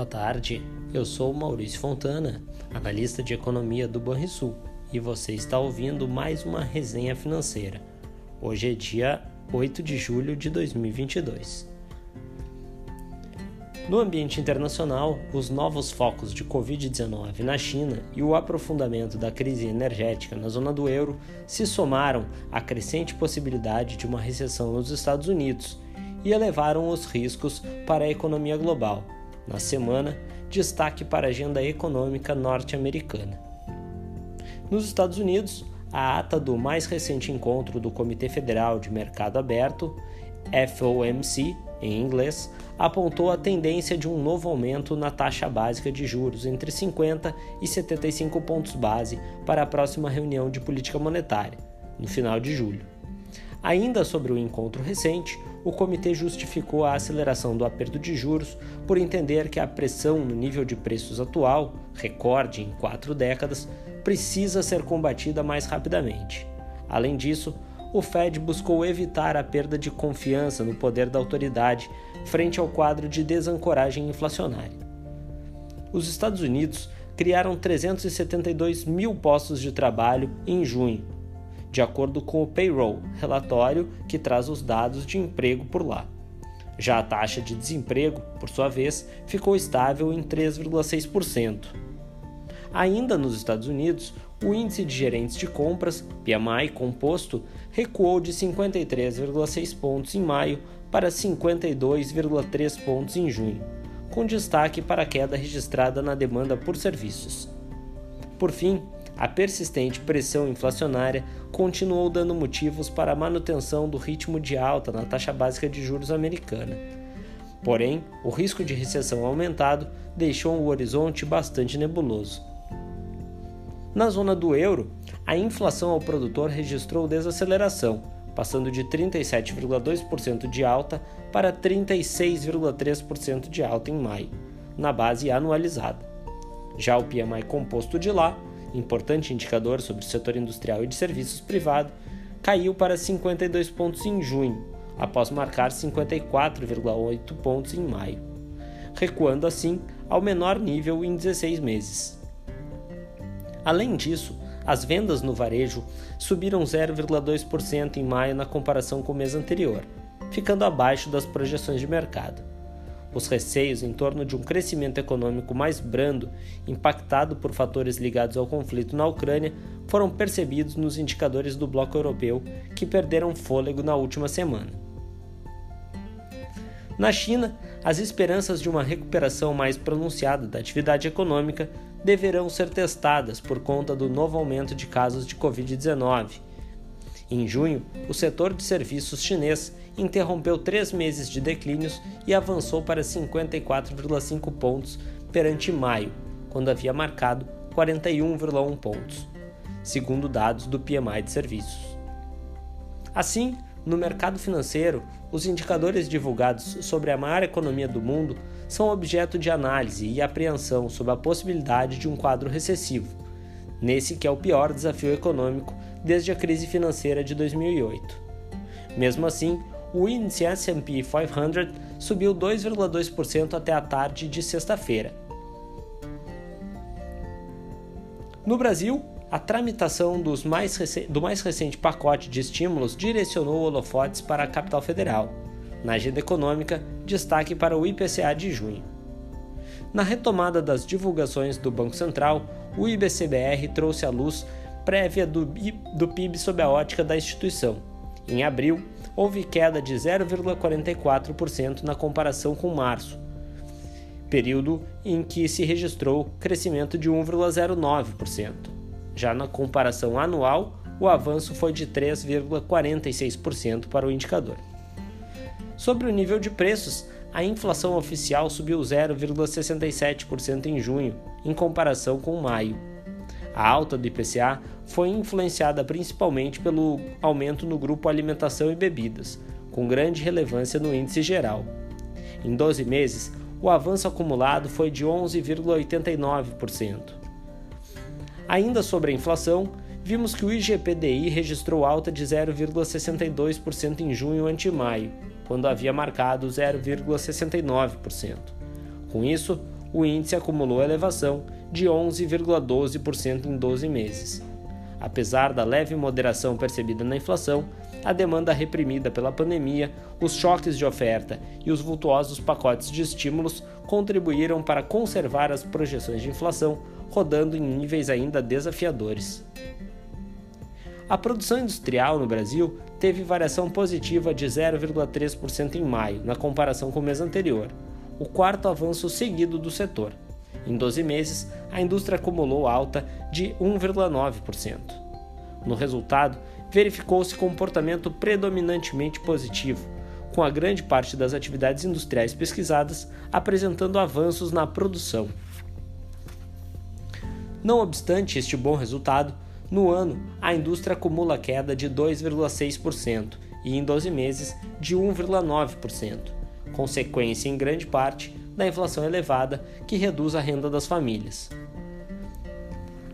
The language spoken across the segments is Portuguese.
Boa tarde, eu sou Maurício Fontana, analista de economia do Banrisul, e você está ouvindo mais uma resenha financeira. Hoje é dia 8 de julho de 2022. No ambiente internacional, os novos focos de Covid-19 na China e o aprofundamento da crise energética na zona do euro se somaram à crescente possibilidade de uma recessão nos Estados Unidos e elevaram os riscos para a economia global na semana, destaque para a agenda econômica norte-americana. Nos Estados Unidos, a ata do mais recente encontro do Comitê Federal de Mercado Aberto, FOMC em inglês, apontou a tendência de um novo aumento na taxa básica de juros entre 50 e 75 pontos base para a próxima reunião de política monetária, no final de julho. Ainda sobre o encontro recente, o comitê justificou a aceleração do aperto de juros por entender que a pressão no nível de preços atual, recorde em quatro décadas, precisa ser combatida mais rapidamente. Além disso, o Fed buscou evitar a perda de confiança no poder da autoridade frente ao quadro de desancoragem inflacionária. Os Estados Unidos criaram 372 mil postos de trabalho em junho, de acordo com o payroll, relatório que traz os dados de emprego por lá. Já a taxa de desemprego, por sua vez, ficou estável em 3,6%. Ainda nos Estados Unidos, o índice de gerentes de compras, PMI composto, recuou de 53,6 pontos em maio para 52,3 pontos em junho, com destaque para a queda registrada na demanda por serviços. Por fim, a persistente pressão inflacionária continuou dando motivos para a manutenção do ritmo de alta na taxa básica de juros americana. Porém, o risco de recessão aumentado deixou o horizonte bastante nebuloso. Na zona do euro, a inflação ao produtor registrou desaceleração, passando de 37,2% de alta para 36,3% de alta em maio, na base anualizada. Já o PMI composto de lá importante indicador sobre o setor industrial e de serviços privado, caiu para 52 pontos em junho, após marcar 54,8 pontos em maio, recuando assim ao menor nível em 16 meses. Além disso, as vendas no varejo subiram 0,2% em maio na comparação com o mês anterior, ficando abaixo das projeções de mercado. Os receios em torno de um crescimento econômico mais brando, impactado por fatores ligados ao conflito na Ucrânia, foram percebidos nos indicadores do bloco europeu, que perderam fôlego na última semana. Na China, as esperanças de uma recuperação mais pronunciada da atividade econômica deverão ser testadas por conta do novo aumento de casos de Covid-19. Em junho, o setor de serviços chinês interrompeu três meses de declínios e avançou para 54,5 pontos perante maio, quando havia marcado 41,1 pontos, segundo dados do PMI de serviços. Assim, no mercado financeiro, os indicadores divulgados sobre a maior economia do mundo são objeto de análise e apreensão sobre a possibilidade de um quadro recessivo, nesse que é o pior desafio econômico desde a crise financeira de 2008. Mesmo assim, o índice S&P 500 subiu 2,2% até a tarde de sexta-feira. No Brasil, a tramitação mais do mais recente pacote de estímulos direcionou holofotes para a capital federal. Na agenda econômica, destaque para o IPCA de junho. Na retomada das divulgações do Banco Central, o IBCBR trouxe à luz prévia do, do PIB sob a ótica da instituição. Em abril, houve queda de 0,44% na comparação com março, período em que se registrou crescimento de 1,09%. Já na comparação anual, o avanço foi de 3,46% para o indicador. Sobre o nível de preços, a inflação oficial subiu 0,67% em junho, em comparação com maio. A alta do IPCA foi influenciada principalmente pelo aumento no grupo alimentação e bebidas, com grande relevância no índice geral. Em 12 meses, o avanço acumulado foi de 11,89%. Ainda sobre a inflação, vimos que o IGPDI registrou alta de 0,62% em junho ante maio, quando havia marcado 0,69%. Com isso, o índice acumulou elevação de 11,12% em 12 meses. Apesar da leve moderação percebida na inflação, a demanda reprimida pela pandemia, os choques de oferta e os vultuosos pacotes de estímulos contribuíram para conservar as projeções de inflação rodando em níveis ainda desafiadores. A produção industrial no Brasil teve variação positiva de 0,3% em maio, na comparação com o mês anterior, o quarto avanço seguido do setor. Em 12 meses, a indústria acumulou alta de 1,9%. No resultado, verificou-se comportamento predominantemente positivo, com a grande parte das atividades industriais pesquisadas apresentando avanços na produção. Não obstante este bom resultado, no ano a indústria acumula queda de 2,6% e em 12 meses de 1,9%, consequência em grande parte da inflação elevada que reduz a renda das famílias.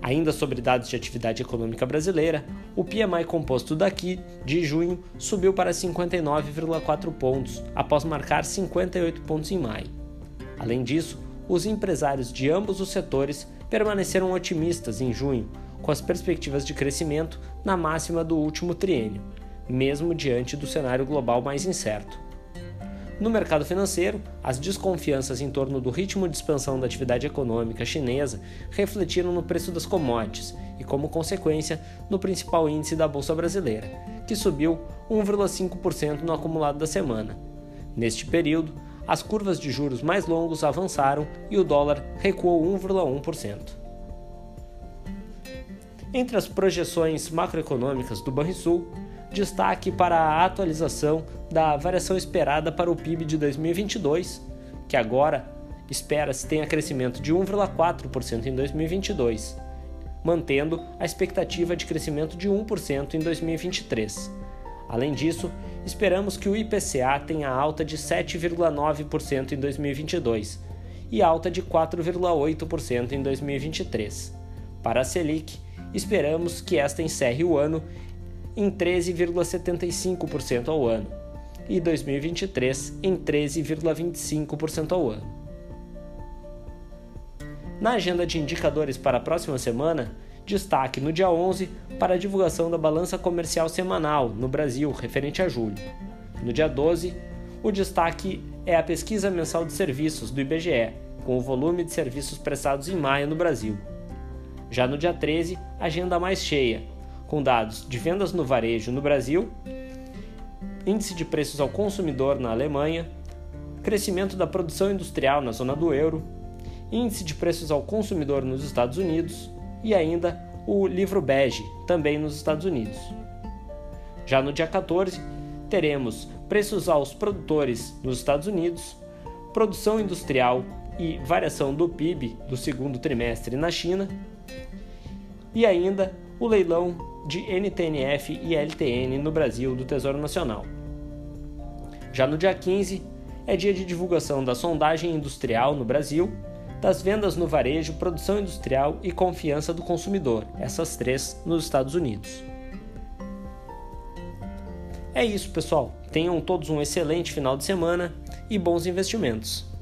Ainda sobre dados de atividade econômica brasileira, o PMI composto daqui, de junho, subiu para 59,4 pontos, após marcar 58 pontos em maio. Além disso, os empresários de ambos os setores permaneceram otimistas em junho, com as perspectivas de crescimento na máxima do último triênio, mesmo diante do cenário global mais incerto. No mercado financeiro, as desconfianças em torno do ritmo de expansão da atividade econômica chinesa refletiram no preço das commodities e, como consequência, no principal índice da Bolsa Brasileira, que subiu 1,5% no acumulado da semana. Neste período, as curvas de juros mais longos avançaram e o dólar recuou 1,1%. Entre as projeções macroeconômicas do Banrisul, destaque para a atualização da variação esperada para o PIB de 2022, que agora espera-se tenha crescimento de 1,4% em 2022, mantendo a expectativa de crescimento de 1% em 2023. Além disso, esperamos que o IPCA tenha alta de 7,9% em 2022 e alta de 4,8% em 2023. Para a Selic, esperamos que esta encerre o ano em 13,75% ao ano e 2023 em 13,25% ao ano. Na agenda de indicadores para a próxima semana, destaque no dia 11 para a divulgação da balança comercial semanal no Brasil referente a julho. No dia 12, o destaque é a pesquisa mensal de serviços do IBGE, com o volume de serviços prestados em maio no Brasil. Já no dia 13, agenda mais cheia, com dados de vendas no varejo no Brasil, índice de preços ao consumidor na Alemanha, crescimento da produção industrial na zona do euro, índice de preços ao consumidor nos Estados Unidos e ainda o livro bege, também nos Estados Unidos. Já no dia 14, teremos preços aos produtores nos Estados Unidos, produção industrial e variação do PIB do segundo trimestre na China, e ainda o leilão de NTNF e LTN no Brasil do Tesouro Nacional. Já no dia 15, é dia de divulgação da sondagem industrial no Brasil, das vendas no varejo, produção industrial e confiança do consumidor, essas três nos Estados Unidos. É isso, pessoal. Tenham todos um excelente final de semana e bons investimentos.